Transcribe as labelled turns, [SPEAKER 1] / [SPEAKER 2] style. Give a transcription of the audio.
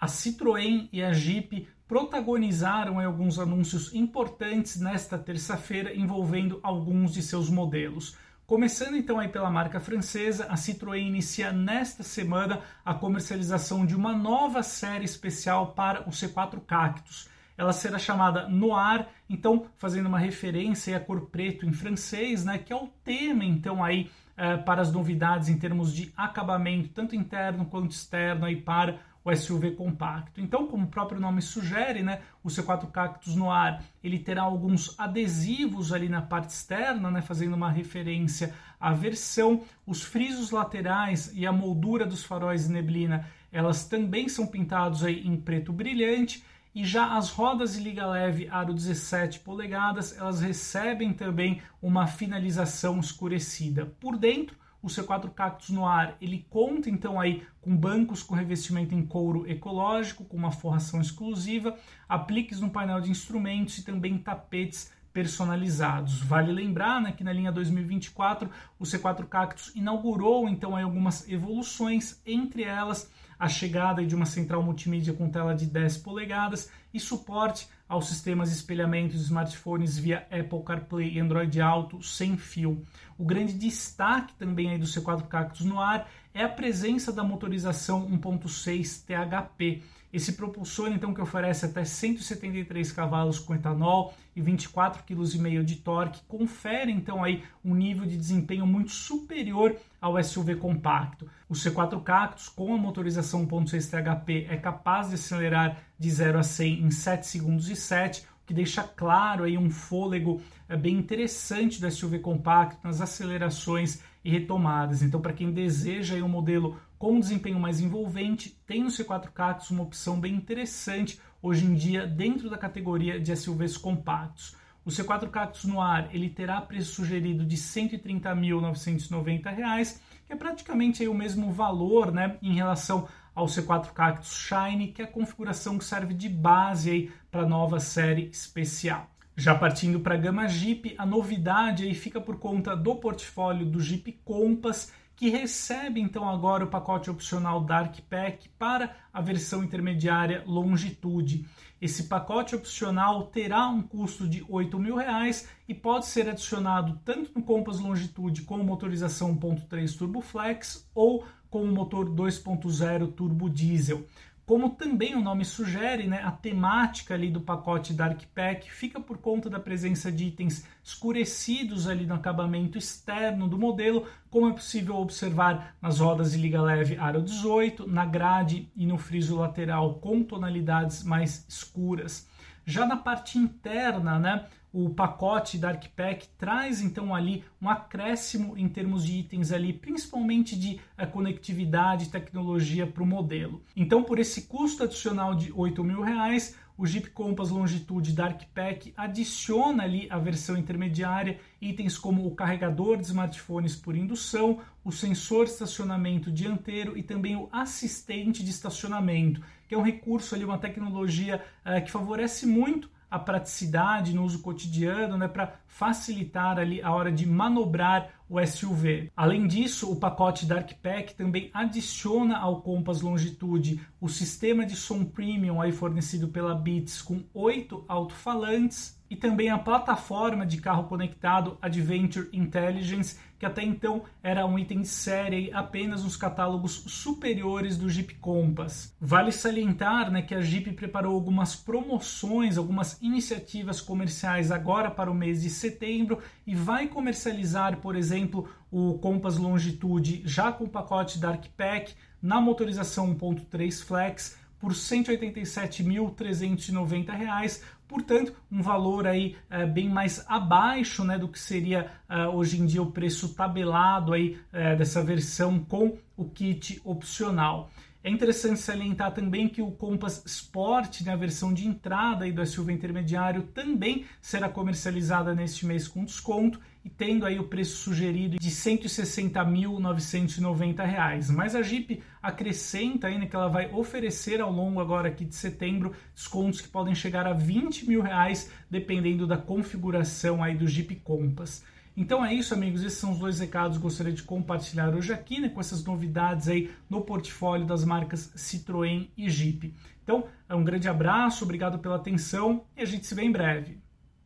[SPEAKER 1] A Citroën e a Jeep protagonizaram alguns anúncios importantes nesta terça-feira envolvendo alguns de seus modelos. Começando então aí pela marca francesa, a Citroën inicia nesta semana a comercialização de uma nova série especial para o C4 Cactus. Ela será chamada Noir, então fazendo uma referência à cor preto em francês, né, que é o tema então aí eh, para as novidades em termos de acabamento, tanto interno quanto externo aí para o SUV compacto. Então, como o próprio nome sugere, né, o C4 Cactus Noir, ele terá alguns adesivos ali na parte externa, né, fazendo uma referência à versão. Os frisos laterais e a moldura dos faróis de neblina, elas também são pintados aí em preto brilhante. E já as rodas de liga leve aro 17 polegadas, elas recebem também uma finalização escurecida. Por dentro, o C4 Cactus Noir, ele conta então aí com bancos com revestimento em couro ecológico, com uma forração exclusiva, apliques no painel de instrumentos e também tapetes personalizados. Vale lembrar né, que na linha 2024 o C4 Cactus inaugurou então aí algumas evoluções, entre elas a chegada de uma central multimídia com tela de 10 polegadas e suporte aos sistemas de espelhamento de smartphones via Apple CarPlay e Android Auto sem fio. O grande destaque também aí do C4 Cactus no ar é a presença da motorização 1.6 THP. Esse propulsor então que oferece até 173 cavalos com etanol e 24,5 kg de torque, confere então aí um nível de desempenho muito superior ao SUV compacto. O C4 Cactus com a motorização 1.6 THP é capaz de acelerar de 0 a 100 em 7 segundos e 7, o que deixa claro aí um fôlego é, bem interessante do SUV compacto nas acelerações e retomadas. Então, para quem deseja aí um modelo com um desempenho mais envolvente, tem no C4 Cactus uma opção bem interessante hoje em dia dentro da categoria de SUVs compactos. O C4 Cactus no ar ele terá preço sugerido de R$ 130.990, que é praticamente o mesmo valor né, em relação ao C4 Cactus Shine, que é a configuração que serve de base para a nova série especial. Já partindo para a gama Jeep, a novidade aí fica por conta do portfólio do Jeep Compass, que recebe então agora o pacote opcional Dark Pack para a versão intermediária Longitude. Esse pacote opcional terá um custo de R$ mil reais e pode ser adicionado tanto no Compass Longitude com motorização 1.3 Turbo Flex ou com o motor 2.0 turbo diesel. Como também o nome sugere, né, a temática ali do pacote Dark Pack fica por conta da presença de itens escurecidos ali no acabamento externo do modelo, como é possível observar nas rodas de liga leve aro 18, na grade e no friso lateral com tonalidades mais escuras. Já na parte interna, né, o pacote Dark Pack traz então ali um acréscimo em termos de itens ali, principalmente de uh, conectividade e tecnologia para o modelo. Então, por esse custo adicional de R$ mil reais, o Jeep Compass Longitude Dark Pack adiciona ali a versão intermediária itens como o carregador de smartphones por indução, o sensor estacionamento dianteiro e também o assistente de estacionamento, que é um recurso ali, uma tecnologia uh, que favorece muito a praticidade no uso cotidiano, né, para facilitar ali a hora de manobrar o SUV. Além disso, o pacote Dark Pack também adiciona ao Compass Longitude o sistema de som premium aí fornecido pela Beats com oito alto-falantes e também a plataforma de carro conectado Adventure Intelligence, que até então era um item série apenas nos catálogos superiores do Jeep Compass. Vale salientar né, que a Jeep preparou algumas promoções, algumas iniciativas comerciais agora para o mês de setembro e vai comercializar, por exemplo, o Compass Longitude já com o pacote Dark Pack na motorização 1.3 Flex por R$ 187.390, portanto, um valor aí é, bem mais abaixo né, do que seria é, hoje em dia o preço tabelado aí, é, dessa versão com o kit opcional. É interessante salientar também que o Compass Sport, né, a versão de entrada do SUV intermediário, também será comercializada neste mês com desconto e tendo aí o preço sugerido de R$ 160.990. Mas a Jeep acrescenta ainda que ela vai oferecer ao longo agora aqui de setembro descontos que podem chegar a 20 mil reais, dependendo da configuração aí do Jeep Compass. Então é isso, amigos. Esses são os dois recados que gostaria de compartilhar hoje aqui, né, com essas novidades aí no portfólio das marcas Citroën e Jeep. Então, um grande abraço, obrigado pela atenção e a gente se vê em breve.